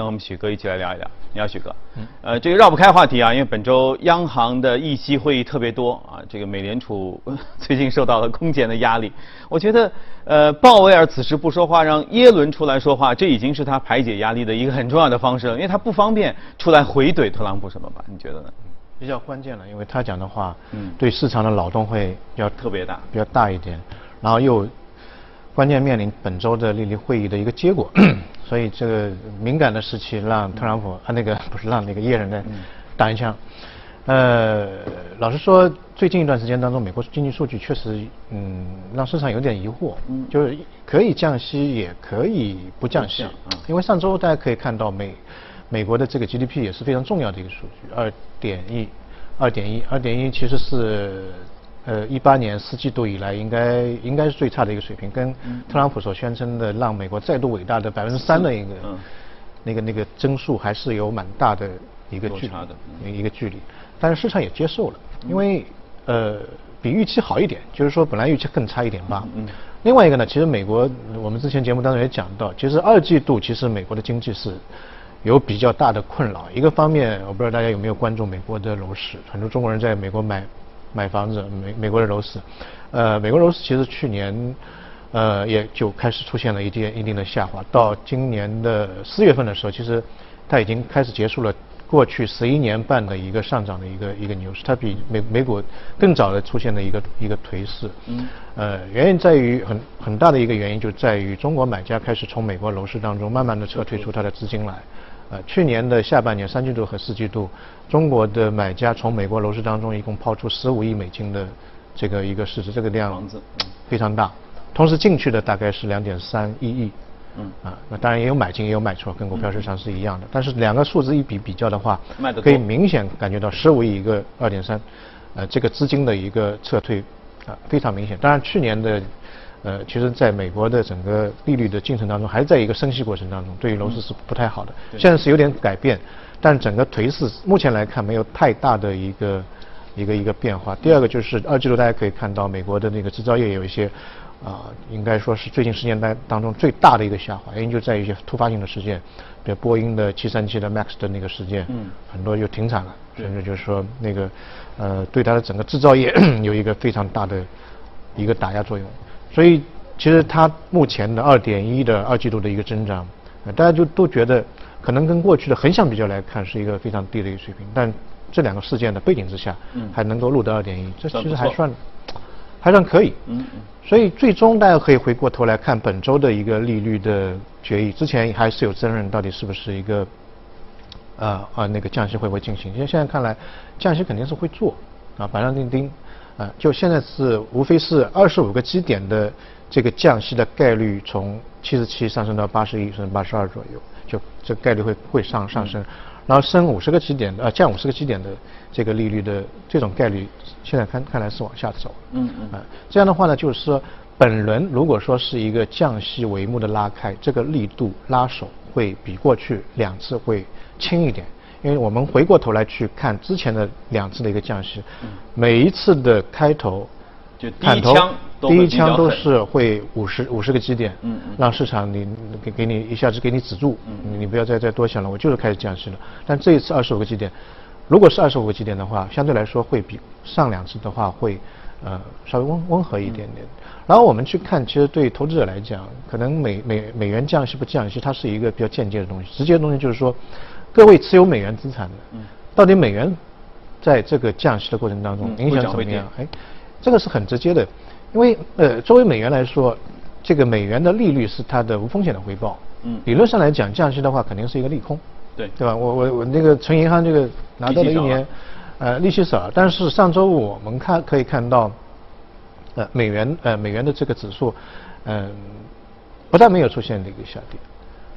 跟我们许哥一起来聊一聊。你好，许哥。嗯。呃，这个绕不开话题啊，因为本周央行的议息会议特别多啊。这个美联储 最近受到了空前的压力。我觉得，呃，鲍威尔此时不说话，让耶伦出来说话，这已经是他排解压力的一个很重要的方式了。因为他不方便出来回怼特朗普什么吧？你觉得呢？比较关键了，因为他讲的话，嗯，对市场的脑洞会要特别大，比较大一点，然后又。关键面临本周的利率会议的一个结果，所以这个敏感的时期让特朗普啊那个 不是让那个耶伦呢打一枪。呃，老实说，最近一段时间当中，美国经济数据确实嗯让市场有点疑惑，就是可以降息也可以不降息，因为上周大家可以看到美美国的这个 GDP 也是非常重要的一个数据，二点一，二点一，二点一其实是。呃，一八年四季度以来，应该应该是最差的一个水平，跟特朗普所宣称的让美国再度伟大的百分之三的一个那个那个增速，还是有蛮大的一个距离，一个距离。但是市场也接受了，因为呃比预期好一点，就是说本来预期更差一点吧。另外一个呢，其实美国我们之前节目当中也讲到，其实二季度其实美国的经济是有比较大的困扰。一个方面，我不知道大家有没有关注美国的楼市，很多中国人在美国买。买房子，美美国的楼市，呃，美国楼市其实去年，呃，也就开始出现了一定一定的下滑。到今年的四月份的时候，其实它已经开始结束了过去十一年半的一个上涨的一个一个牛市。它比美美股更早的出现了一个一个颓势。嗯。呃，原因在于很很大的一个原因就在于中国买家开始从美国楼市当中慢慢的撤退出它的资金来。呃，去年的下半年三季度和四季度，中国的买家从美国楼市当中一共抛出十五亿美金的这个一个市值，这个量非常大。同时进去的大概是两点三一亿。嗯。啊，那当然也有买进也有卖出，跟股票市场是一样的。但是两个数字一比比较的话，可以明显感觉到十五亿一个二点三，呃，这个资金的一个撤退啊非常明显。当然去年的。呃，其实，在美国的整个利率的进程当中，还是在一个升息过程当中，对于楼市是不太好的。现在是有点改变，但整个颓势目前来看没有太大的一个一个一个变化。第二个就是二季度大家可以看到，美国的那个制造业有一些啊，应该说是最近十年代当中最大的一个下滑，原因就在于一些突发性的事件，比如波音的七三七的 MAX 的那个事件，嗯，很多就停产了，甚至就是说那个呃，对它的整个制造业 有一个非常大的一个打压作用。所以，其实它目前的二点一的二季度的一个增长，大家就都觉得可能跟过去的横向比较来看是一个非常低的一个水平。但这两个事件的背景之下，还能够录得二点一，这其实还算还算可以。所以最终大家可以回过头来看本周的一个利率的决议，之前还是有争论到底是不是一个啊啊那个降息会不会进行？因为现在看来降息肯定是会做啊，板上钉钉。啊，就现在是无非是二十五个基点的这个降息的概率从七十七上升到八十一甚至八十二左右，就这概率会会上上升，然后升五十个基点的啊降五十个基点的这个利率的这种概率现在看看来是往下走。嗯嗯。啊，这样的话呢，就是说本轮如果说是一个降息帷幕的拉开，这个力度拉手会比过去两次会轻一点。因为我们回过头来去看之前的两次的一个降息，每一次的开头，就第一枪，第一枪都是会五十五十个基点，让市场你给给你一下子给你止住，你不要再再多想了，我就是开始降息了。但这一次二十五个基点，如果是二十五个基点的话，相对来说会比上两次的话会呃稍微温温和一点点。然后我们去看，其实对投资者来讲，可能美美美元降息不降息，它是一个比较间接的东西，直接的东西就是说。各位持有美元资产的，到底美元在这个降息的过程当中影响怎么样？哎，这个是很直接的，因为呃，作为美元来说，这个美元的利率是它的无风险的回报。嗯，理论上来讲，降息的话肯定是一个利空。对，对吧？我我我那个存银行这个拿到了一年，呃，利息少，但是上周五我们看可以看到，呃，美元呃美元的这个指数，嗯，不但没有出现那个下跌。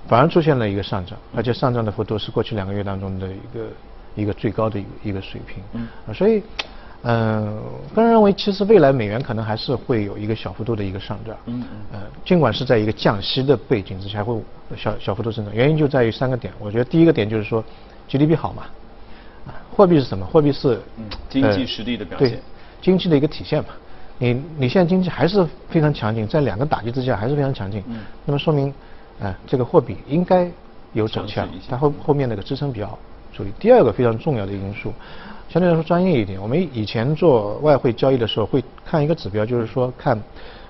反而出现了一个上涨，而且上涨的幅度是过去两个月当中的一个一个最高的一个一个水平。嗯，啊所以，嗯，个人认为，其实未来美元可能还是会有一个小幅度的一个上涨。嗯嗯。呃，尽管是在一个降息的背景之下，会小小幅度增长。原因就在于三个点。我觉得第一个点就是说，GDP 好嘛，啊，货币是什么？货币是经济实力的表现，经济的一个体现嘛。你你现在经济还是非常强劲，在两个打击之下还是非常强劲。嗯。那么说明。啊，这个货币应该有走强，它后后面那个支撑比较好。注意，第二个非常重要的因素，相对来说专业一点。我们以前做外汇交易的时候会看一个指标，就是说看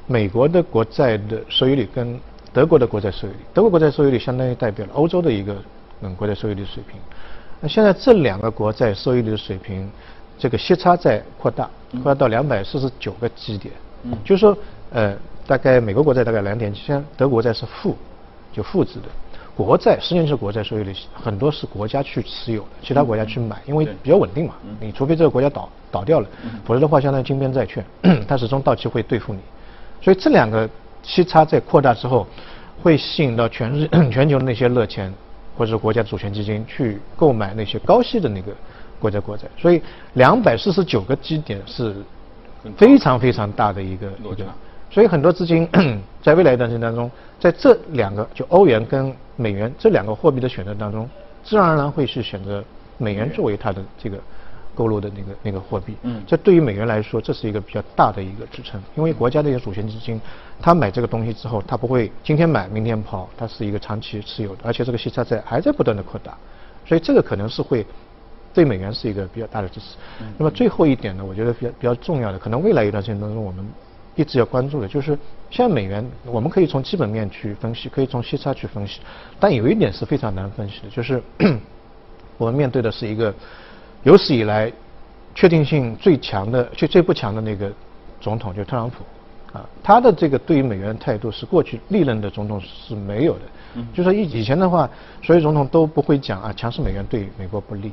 美国的国债的收益率跟德国的国债收益率。德国国债收益率相当于代表了欧洲的一个嗯国债收益率水平。那现在这两个国债收益率的水平，这个息差在扩大，扩大到两百四十九个基点。嗯，就是说呃，大概美国国债大概两点几，现在德国债是负，就负值的。国债十年期国债收益率很多是国家去持有的，其他国家去买，因为比较稳定嘛。你除非这个国家倒倒掉了，否则的话相当于金边债券，它始终到期会兑付你。所以这两个息差在扩大之后，会吸引到全日 全球的那些热钱或者国家主权基金去购买那些高息的那个国家国债。所以两百四十九个基点是非常非常大的一个一个。所以很多资金 在未来一段时间当中，在这两个就欧元跟美元这两个货币的选择当中，自然而然会是选择美元作为它的这个购入的那个那个货币。嗯，这对于美元来说，这是一个比较大的一个支撑，因为国家的一些主权基金，它买这个东西之后，它不会今天买明天抛，它是一个长期持有的，而且这个息差在还在不断的扩大，所以这个可能是会对美元是一个比较大的支持。那么最后一点呢，我觉得比较比较重要的，可能未来一段时间当中我们。一直要关注的就是，现在美元，我们可以从基本面去分析，可以从息差去分析，但有一点是非常难分析的，就是 我们面对的是一个有史以来确定性最强的、最最不强的那个总统，就特朗普啊，他的这个对于美元的态度是过去历任的总统是没有的。嗯。就说以以前的话，所有总统都不会讲啊，强势美元对美国不利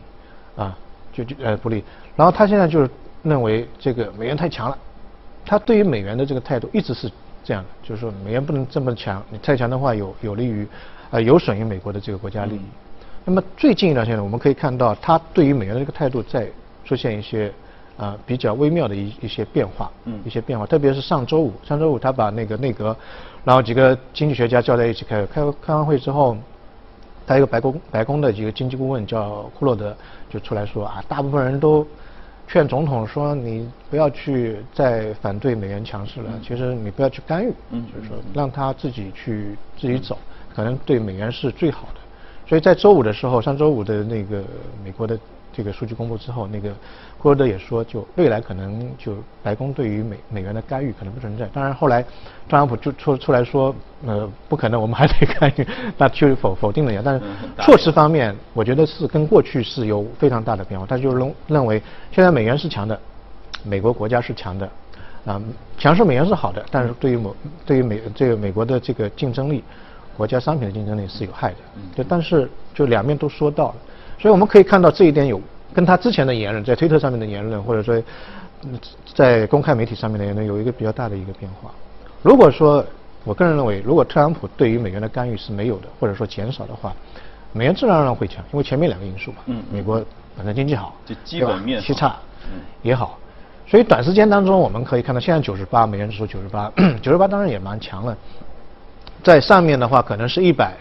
啊，就就呃不利。然后他现在就是认为这个美元太强了。他对于美元的这个态度一直是这样的，就是说美元不能这么强，你太强的话有有利于，呃有损于美国的这个国家利益。那么最近一段时间，我们可以看到他对于美元的这个态度在出现一些啊比较微妙的一一些变化，嗯，一些变化。特别是上周五，上周五他把那个内阁，然后几个经济学家叫在一起开开开完会之后，他一个白宫白宫的一个经济顾问叫库洛德就出来说啊，大部分人都。劝总统说：“你不要去再反对美元强势了，其实你不要去干预，就是说让他自己去自己走，可能对美元是最好的。”所以在周五的时候，上周五的那个美国的。这个数据公布之后，那个库尔德也说，就未来可能就白宫对于美美元的干预可能不存在。当然后来特朗普就出出来说，呃，不可能，我们还得干预，那就否否定了呀。但是措施方面，我觉得是跟过去是有非常大的变化。他就认认为现在美元是强的，美国国家是强的，啊，强势美元是好的，但是对于某对于美这个美国的这个竞争力，国家商品的竞争力是有害的。就但是就两面都说到了。所以我们可以看到这一点有跟他之前的言论，在推特上面的言论，或者说在公开媒体上面的言论有一个比较大的一个变化。如果说我个人认为，如果特朗普对于美元的干预是没有的，或者说减少的话，美元自然而然会强，因为前面两个因素嘛，美国本身经济好，就基本面息差也好，所以短时间当中我们可以看到，现在九十八美元指数九十八，九十八当然也蛮强了，在上面的话可能是一百。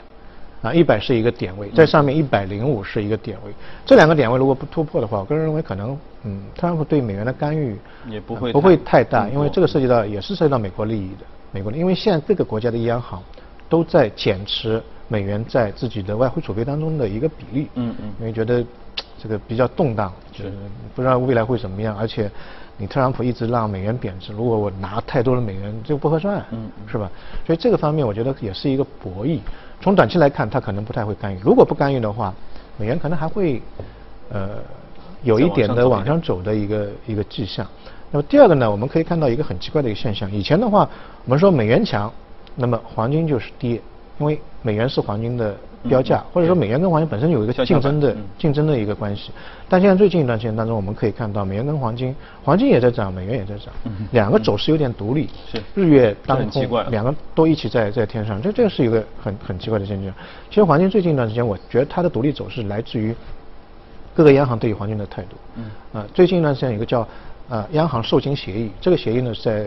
啊，一百是一个点位，在上面一百零五是一个点位，这两个点位如果不突破的话，我个人认为可能，嗯，特朗普对美元的干预也不会不会太大，因为这个涉及到也是涉及到美国利益的，美国，因为现在各个国家的央行都在减持美元在自己的外汇储备当中的一个比例，嗯嗯，因为觉得这个比较动荡，就是不知道未来会怎么样，而且你特朗普一直让美元贬值，如果我拿太多的美元，这个不合算，嗯，是吧？所以这个方面我觉得也是一个博弈。从短期来看，它可能不太会干预。如果不干预的话，美元可能还会，呃，有一点的往上走的一个一个迹象。那么第二个呢，我们可以看到一个很奇怪的一个现象。以前的话，我们说美元强，那么黄金就是跌，因为美元是黄金的。标价，或者说美元跟黄金本身有一个竞争的竞争的一个关系，但现在最近一段时间当中，我们可以看到美元跟黄金，黄金也在涨，美元也在涨，两个走势有点独立，是日月当空，两个都一起在在天上，这这个是一个很很奇怪的现象。其实黄金最近一段时间，我觉得它的独立走势来自于各个央行对于黄金的态度。嗯，啊，最近一段时间有一个叫呃央行授金协议，这个协议呢在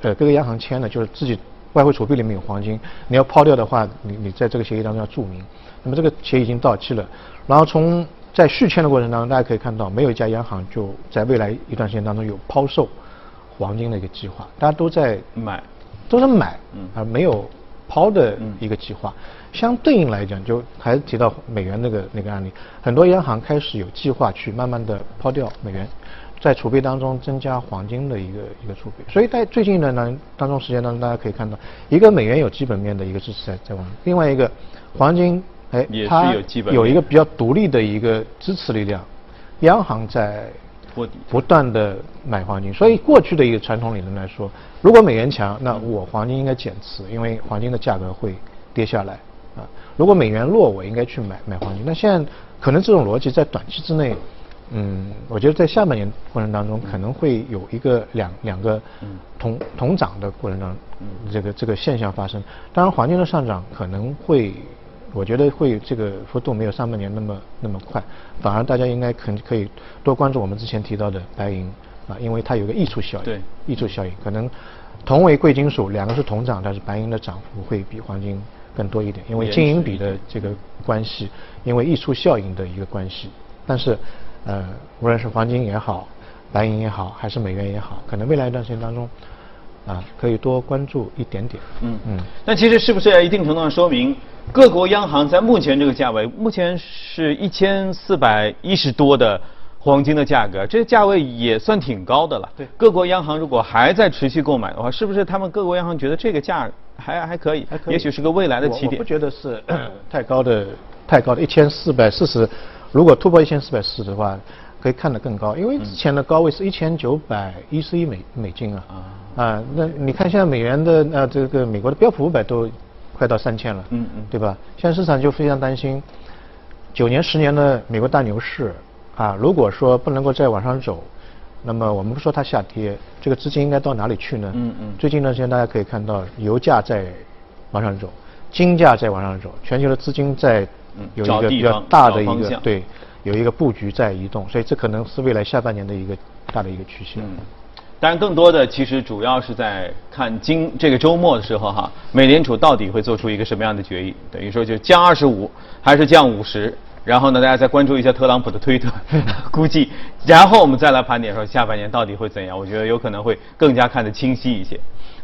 呃各个央行签的，就是自己。外汇储备里面有黄金，你要抛掉的话，你你在这个协议当中要注明。那么这个协议已经到期了，然后从在续签的过程当中，大家可以看到，没有一家央行就在未来一段时间当中有抛售黄金的一个计划，大家都在买，都是买，而没有抛的一个计划。相对应来讲，就还是提到美元那个那个案例，很多央行开始有计划去慢慢的抛掉美元，在储备当中增加黄金的一个一个储备。所以在最近的呢当中时间当中，大家可以看到，一个美元有基本面的一个支持在在往，另外一个黄金哎它有一个比较独立的一个支持力量，央行在不断的买黄金。所以过去的一个传统理论来说，如果美元强，那我黄金应该减持，因为黄金的价格会跌下来。啊，如果美元弱，我应该去买买黄金。那现在可能这种逻辑在短期之内，嗯，我觉得在下半年过程当中可能会有一个两两个同同涨的过程当中，这个这个现象发生。当然，黄金的上涨可能会，我觉得会这个幅度没有上半年那么那么快，反而大家应该可可以多关注我们之前提到的白银啊，因为它有个溢出效应，对，溢出效应可能同为贵金属，两个是同涨，但是白银的涨幅会比黄金。更多一点，因为金银比的这个关系，因为溢出效应的一个关系。但是，呃，无论是黄金也好，白银也好，还是美元也好，可能未来一段时间当中，啊，可以多关注一点点。嗯嗯。那其实是不是一定程度上说明，各国央行在目前这个价位，目前是一千四百一十多的。黄金的价格，这个价位也算挺高的了。对，各国央行如果还在持续购买的话，是不是他们各国央行觉得这个价还还可以？还可以，也许是个未来的起点。我不觉得是太高的，太高的，一千四百四十，如果突破一千四百四十的话，可以看得更高，因为之前的高位是一千九百一十亿美美金啊。啊。啊，那你看现在美元的呃这个美国的标普五百都快到三千了。嗯嗯。对吧？现在市场就非常担心，九年十年的美国大牛市。啊，如果说不能够再往上走，那么我们不说它下跌，这个资金应该到哪里去呢？嗯嗯。最近一段时间大家可以看到，油价在往上走，金价在往上走，全球的资金在有一个比较大的一个对，有一个布局在移动，所以这可能是未来下半年的一个大的一个趋势。嗯。当然，更多的其实主要是在看今这个周末的时候哈，美联储到底会做出一个什么样的决议？等于说就降二十五还是降五十？然后呢，大家再关注一下特朗普的推特，估计，然后我们再来盘点说下半年到底会怎样？我觉得有可能会更加看得清晰一些。好。